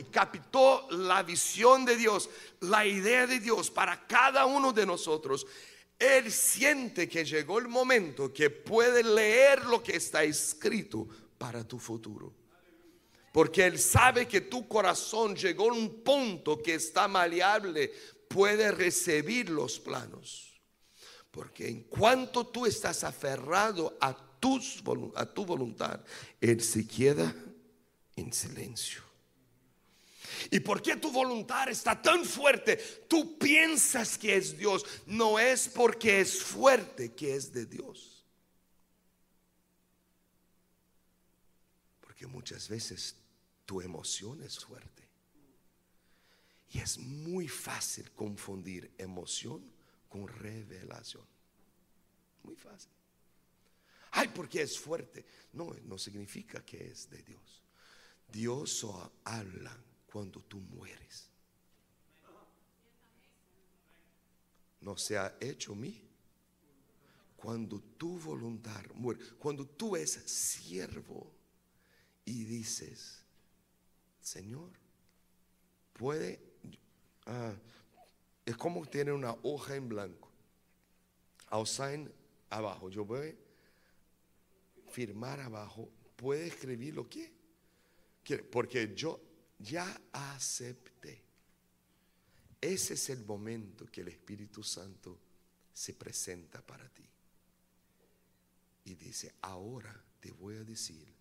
y captó la visión de Dios, la idea de Dios para cada uno de nosotros, Él siente que llegó el momento que puede leer lo que está escrito para tu futuro. Porque Él sabe que tu corazón llegó a un punto que está maleable, puede recibir los planos. Porque en cuanto tú estás aferrado a, tus, a tu voluntad, Él se queda en silencio. ¿Y por qué tu voluntad está tan fuerte? Tú piensas que es Dios. No es porque es fuerte que es de Dios. Porque muchas veces tu emoción es fuerte. Y es muy fácil confundir emoción con revelación. Muy fácil. Ay, porque es fuerte. No, no significa que es de Dios. Dios habla cuando tú mueres. No se ha hecho mí. Cuando tu voluntad muere, cuando tú eres siervo y dices, Señor, puede, ah, es como tener una hoja en blanco. sign abajo, yo voy firmar abajo, puede escribir lo que, porque yo ya acepté. Ese es el momento que el Espíritu Santo se presenta para ti. Y dice, ahora te voy a decir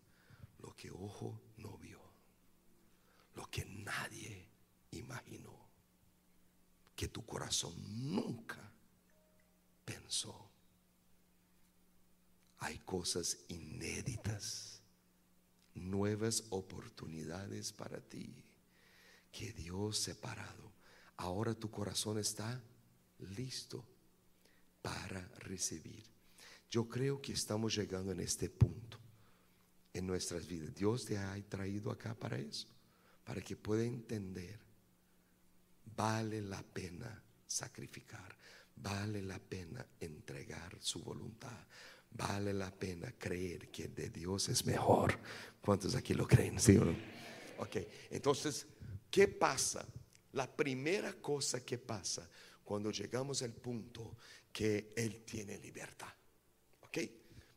lo que ojo no vio, lo que nadie imaginó, que tu corazón nunca pensó. Hay cosas inéditas nuevas oportunidades para ti que Dios separado. Ahora tu corazón está listo para recibir. Yo creo que estamos llegando en este punto en nuestras vidas. Dios te ha traído acá para eso, para que pueda entender. Vale la pena sacrificar, vale la pena entregar su voluntad, vale la pena creer que de Dios es mejor. ¿Cuántos aquí lo creen? ¿Sí o no? Ok, entonces, ¿qué pasa? La primera cosa que pasa cuando llegamos al punto que Él tiene libertad. Ok,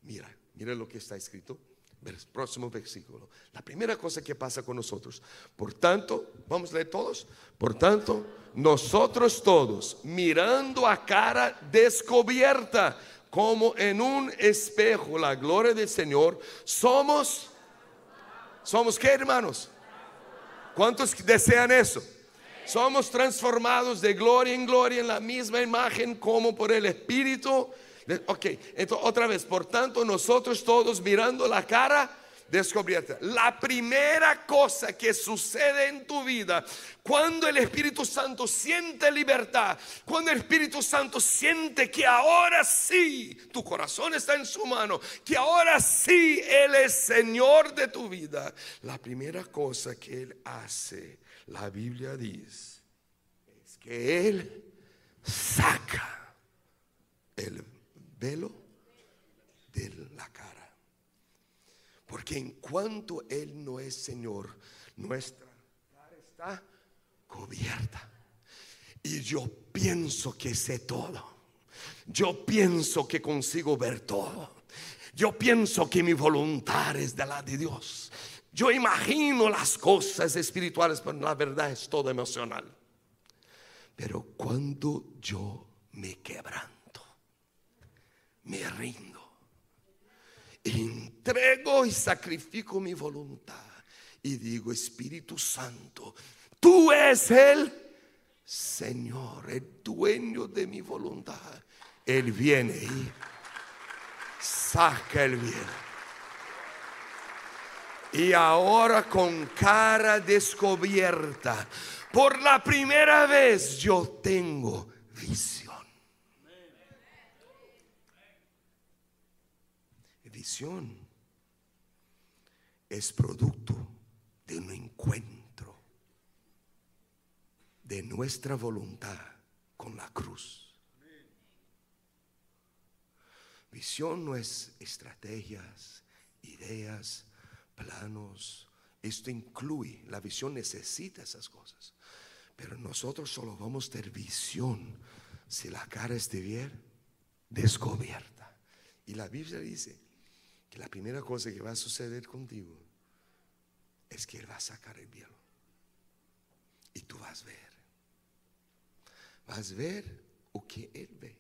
mira, mira lo que está escrito. Próximo versículo. La primera cosa que pasa con nosotros. Por tanto, vamos a leer todos. Por tanto, nosotros todos, mirando a cara descubierta, como en un espejo la gloria del Señor, somos, somos qué hermanos? ¿Cuántos desean eso? Somos transformados de gloria en gloria en la misma imagen como por el Espíritu. Ok, entonces otra vez, por tanto nosotros todos mirando la cara descubierta. La primera cosa que sucede en tu vida cuando el Espíritu Santo siente libertad, cuando el Espíritu Santo siente que ahora sí tu corazón está en su mano, que ahora sí Él es Señor de tu vida, la primera cosa que Él hace, la Biblia dice, es que Él saca el velo de la cara. Porque en cuanto Él no es Señor, nuestra cara está cubierta. Y yo pienso que sé todo. Yo pienso que consigo ver todo. Yo pienso que mi voluntad es de la de Dios. Yo imagino las cosas espirituales, pero la verdad es todo emocional. Pero cuando yo me quebranto, me rindo entrego y sacrifico mi voluntad y digo, Espíritu Santo, tú eres el Señor, el dueño de mi voluntad. Él viene y saca el bien. Y ahora con cara descubierta, por la primera vez yo tengo visión. Visión es producto de un encuentro de nuestra voluntad con la cruz. Visión no es estrategias, ideas, planos. Esto incluye, la visión necesita esas cosas. Pero nosotros solo vamos a tener visión si la cara bien descubierta. Y la Biblia dice que la primera cosa que va a suceder contigo es que Él va a sacar el velo. Y tú vas a ver. Vas a ver lo que Él ve.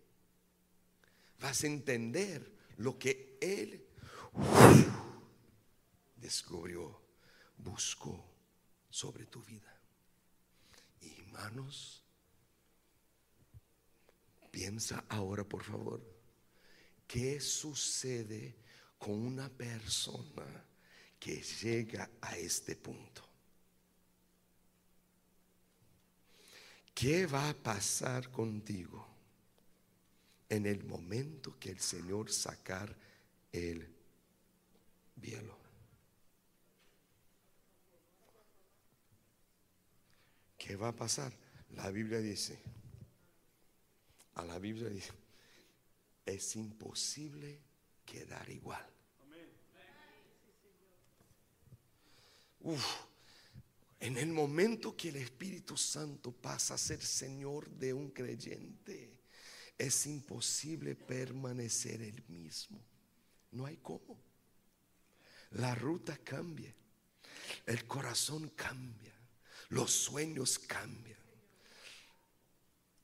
Vas a entender lo que Él descubrió, buscó sobre tu vida. Y hermanos, piensa ahora por favor, ¿qué sucede con una persona que llega a este punto? ¿Qué va a pasar contigo en el momento que el Señor sacar el velo? ¿Qué va a pasar? La Biblia dice, a la Biblia dice, es imposible quedar igual. Uf, en el momento que el Espíritu Santo pasa a ser Señor de un creyente, es imposible permanecer el mismo. No hay cómo. La ruta cambia, el corazón cambia los sueños cambian.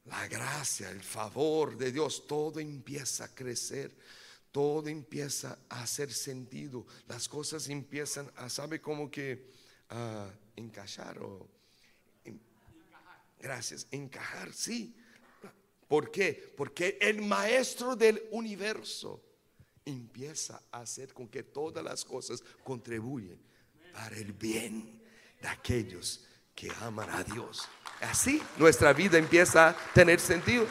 La gracia, el favor de Dios, todo empieza a crecer, todo empieza a hacer sentido, las cosas empiezan a, ¿sabe cómo que a encajar o... gracias, encajar, sí. ¿Por qué? Porque el maestro del universo empieza a hacer con que todas las cosas contribuyen para el bien de aquellos que aman a Dios. Así nuestra vida empieza a tener sentido.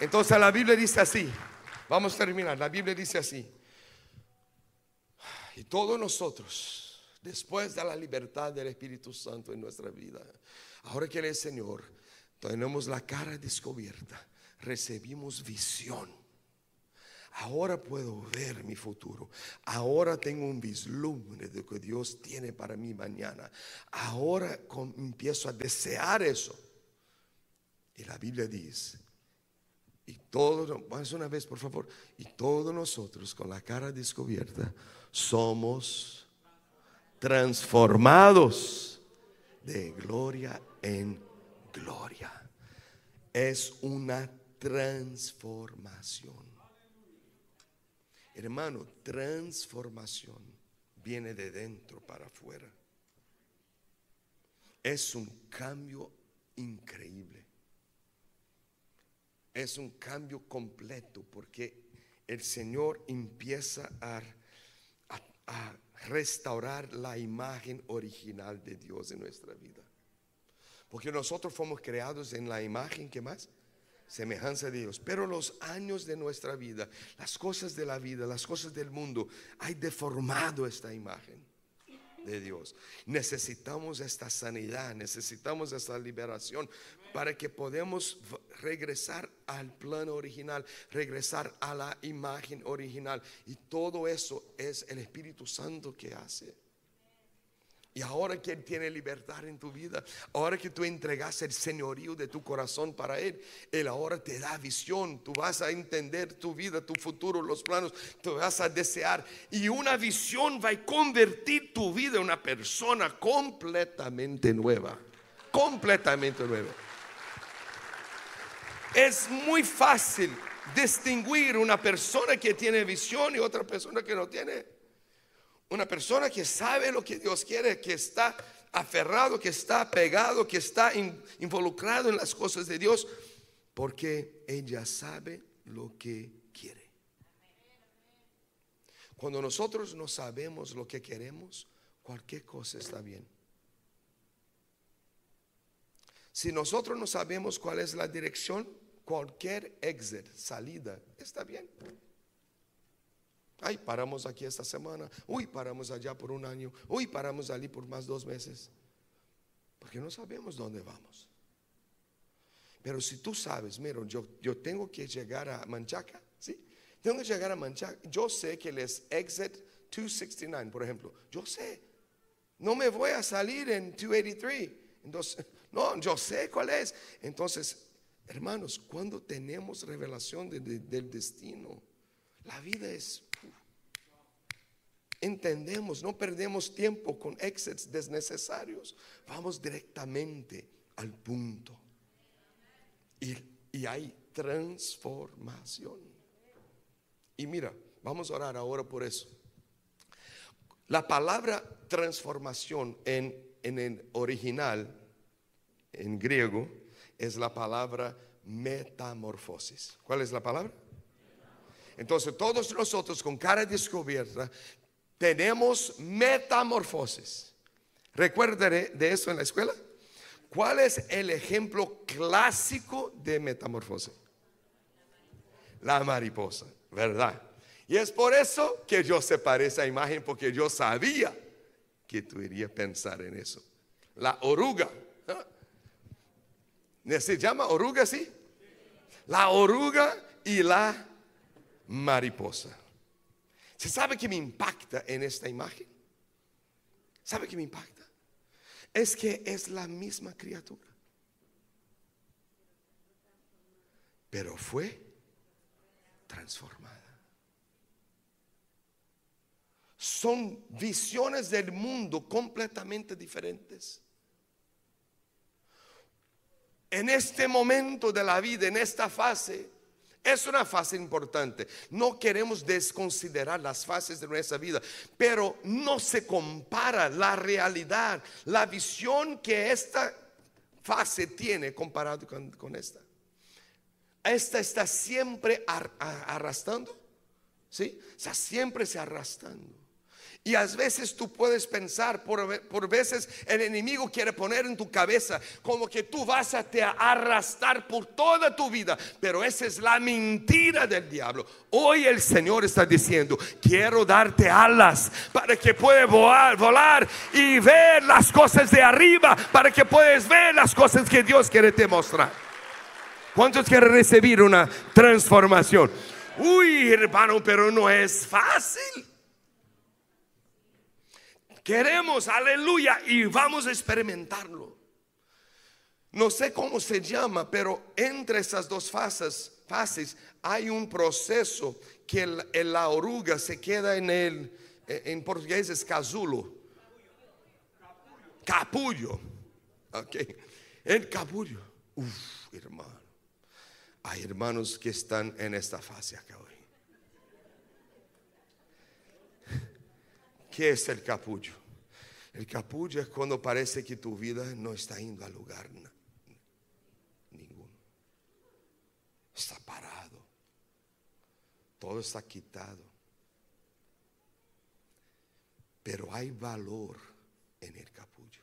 Entonces la Biblia dice así, vamos a terminar, la Biblia dice así, y todos nosotros, después de la libertad del Espíritu Santo en nuestra vida, ahora que el Señor, tenemos la cara descubierta, recibimos visión Ahora puedo ver mi futuro. Ahora tengo un vislumbre de lo que Dios tiene para mí mañana. Ahora empiezo a desear eso. Y la Biblia dice, y todos, más una vez por favor, y todos nosotros con la cara descubierta somos transformados de gloria en gloria. Es una transformación. Hermano, transformación viene de dentro para afuera. Es un cambio increíble. Es un cambio completo porque el Señor empieza a, restaurar la imagen original de Dios en nuestra vida. Porque nosotros fuimos creados en la imagen que más semejanza de Dios. Pero los años de nuestra vida, las cosas de la vida, las cosas del mundo, hay deformado esta imagen de Dios. Necesitamos esta sanidad, necesitamos esta liberación para que podamos regresar al plano original, regresar a la imagen original. Y todo eso es el Espíritu Santo que hace. Y ahora que Él tiene libertad en tu vida, ahora que tú entregas el señorío de tu corazón para Él, Él ahora te da visión, tú vas a entender tu vida, tu futuro, los planos, tú vas a desear. Y una visión va a convertir tu vida en una persona completamente nueva, completamente nueva. Es muy fácil distinguir una persona que tiene visión y otra persona que no tiene. Una persona que sabe lo que Dios quiere, que está aferrado, que está pegado, que está involucrado en las cosas de Dios, porque ella sabe lo que quiere. Cuando nosotros no sabemos lo que queremos, cualquier cosa está bien. Si nosotros no sabemos cuál es la dirección, cualquier exit, salida, está bien. Ay, paramos aquí esta semana. Uy, paramos allá por un año. Uy, paramos allí por más dos meses. Porque no sabemos dónde vamos. Pero si tú sabes, mira, yo, yo tengo que llegar a Manchaca, ¿sí? Tengo que llegar a Manchaca. Yo sé que les exit 269, por ejemplo. Yo sé. No me voy a salir en 283. Entonces, no, yo sé cuál es. Entonces, hermanos, cuando tenemos revelación del destino, la vida es... entendemos, no perdemos tiempo con exits desnecesarios. Vamos directamente al punto. Y, y hay transformación. Y mira, vamos a orar ahora por eso. La palabra transformación en, en el original, en griego, es la palabra metamorfosis. ¿Cuál es la palabra? Entonces todos nosotros con cara descubierta tenemos metamorfosis. ¿Recuerda de eso en la escuela? ¿Cuál es el ejemplo clásico de metamorfosis? La mariposa, ¿verdad? Y es por eso que yo separé esa imagen, porque yo sabía que tú irías a pensar en eso. La oruga. ¿Se llama oruga así? La oruga y la mariposa. ¿Se sabe que me impacta en esta imagen? ¿Sabe que me impacta? Es que es la misma criatura. Pero fue transformada. son visiones del mundo completamente diferentes. En este momento de la vida, en esta fase, es una fase importante. No queremos desconsiderar las fases de nuestra vida, pero no se compara la realidad, la visión que esta fase tiene comparado con, esta. Esta está siempre arrastrando, ¿sí? Sea, siempre se arrastrando. Y a veces tú puedes pensar, por, veces el enemigo quiere poner en tu cabeza como que tú vas a te arrastrar por toda tu vida. Pero esa es la mentira del diablo. Hoy el Señor está diciendo, quiero darte alas para que puedas volar, volar y ver las cosas de arriba, para que puedas ver las cosas que Dios quiere te mostrar. ¿Cuántos quieren recibir una transformación? Uy, hermano, pero no es fácil. Queremos, aleluya, y vamos a experimentarlo. No sé cómo se llama, pero entre esas dos fases, hay un proceso que la oruga se queda en el, en portugués es casulo. Capullo. Ok. El capullo. Uf, hermano. Hay hermanos que están en esta fase acá hoy. ¿Qué es el capullo? El capullo es cuando parece que tu vida no está yendo a lugar ninguno. Está parado. Todo está quitado. Pero hay valor en el capullo.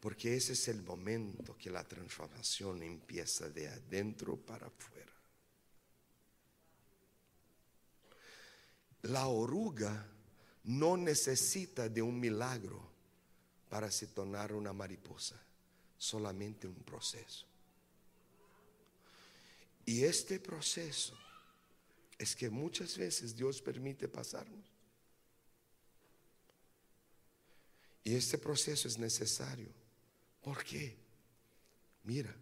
Porque ese es el momento que la transformación empieza de adentro para afuera. La oruga no necesita de un milagro para se tornar una mariposa, solamente un proceso. Y este proceso es que muchas veces Dios permite pasarnos. Y este proceso es necesario. ¿Por qué? Mira,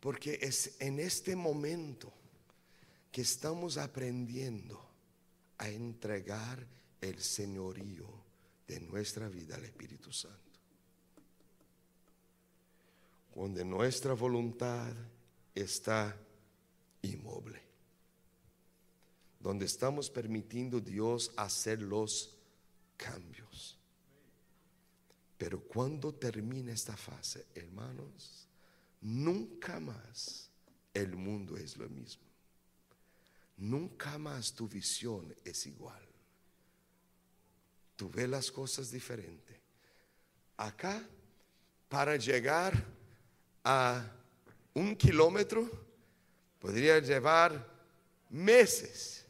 porque es en este momento que estamos aprendiendo a entregar el señorío de nuestra vida al Espíritu Santo. Cuando nuestra voluntad está inmoble. Donde estamos permitiendo Dios hacer los cambios. Pero cuando termina esta fase, hermanos, nunca más el mundo es lo mismo. Nunca más tu visión es igual. Tú ves las cosas diferentes. Acá, para llegar a un kilómetro, podría llevar meses.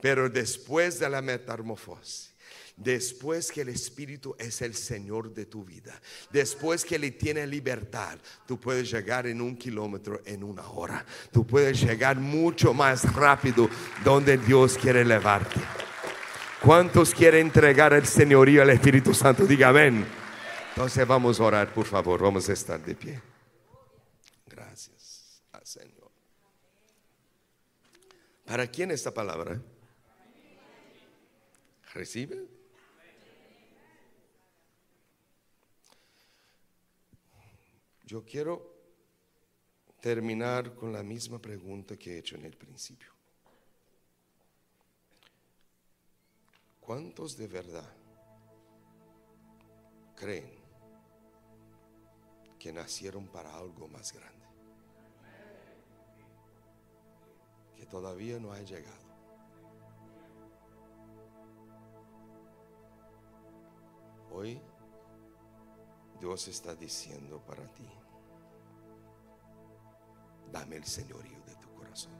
Pero después de la metamorfosis, después que el Espíritu es el Señor de tu vida, después que le tiene libertad, tú puedes llegar en un kilómetro en una hora. Tú puedes llegar mucho más rápido donde Dios quiere elevarte. ¿Cuántos quieren entregar el señorío al Espíritu Santo? Diga amén. Entonces vamos a orar, por favor. Vamos a estar de pie. Gracias al Señor. ¿Para quién esta palabra? ¿Recibe? Yo quiero terminar con la misma pregunta que he hecho en el principio. ¿Cuántos de verdad creen que nacieron para algo más grande? Que todavía no ha llegado. Hoy Dios está diciendo para ti, dame el señorío de tu corazón.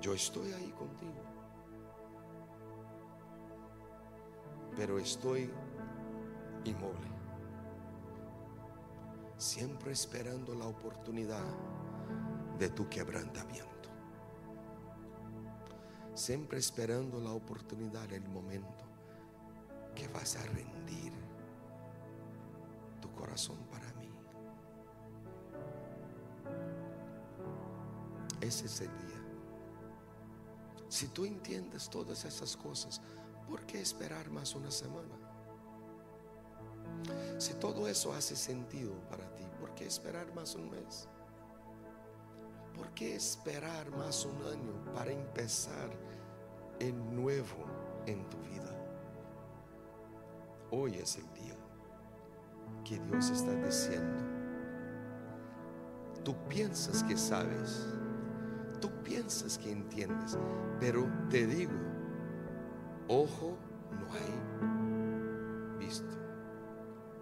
Yo estoy ahí contigo, pero estoy inmóvil, siempre esperando la oportunidad de tu quebrantamiento, siempre esperando la oportunidad, el momento que vas a rendir tu corazón para Ese es el día. Si tú entiendes todas esas cosas, ¿por qué esperar más una semana? Si todo eso hace sentido para ti, ¿por qué esperar más un mes? ¿Por qué esperar más un año para empezar el nuevo en tu vida? Hoy es el día que Dios está diciendo. Tú piensas que sabes, piensas que entiendes, pero te digo, ojo no hay visto,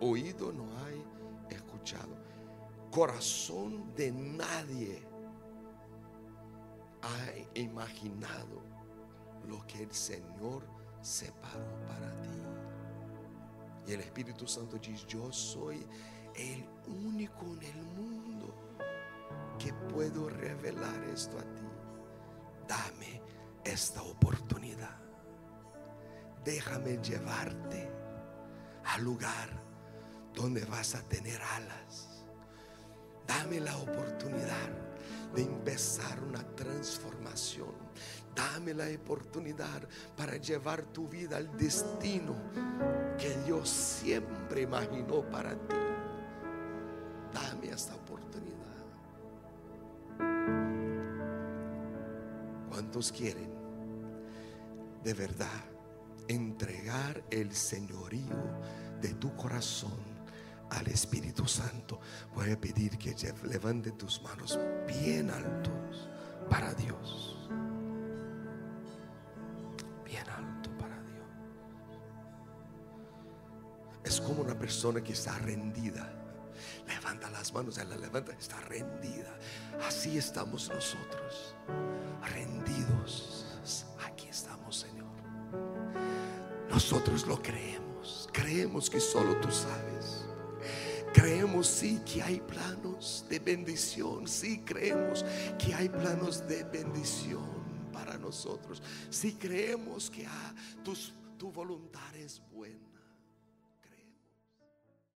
oído no hay escuchado, corazón de nadie ha imaginado lo que el Señor separó para ti. Y el Espíritu Santo dice, yo soy el único en el mundo que puedo revelar esto a ti. Dame esta oportunidad. Déjame llevarte al lugar donde vas a tener alas. Dame la oportunidad de empezar una transformación. Dame la oportunidad para llevar tu vida al destino que Dios siempre imaginó para ti. Dame esta oportunidad. ¿Cuántos quieren de verdad entregar el señorío de tu corazón al Espíritu Santo? Voy a pedir que levante tus manos bien altos para Dios. Bien alto para Dios. Es como una persona que está rendida. Levanta las manos, la levanta, está rendida. Así estamos nosotros, rendidos. Aquí estamos, Señor. Nosotros lo creemos. Creemos que solo tú sabes. Creemos sí que hay planos de bendición. Sí creemos que hay planos de bendición para nosotros. Sí creemos que ah, tus, tu voluntad es buena.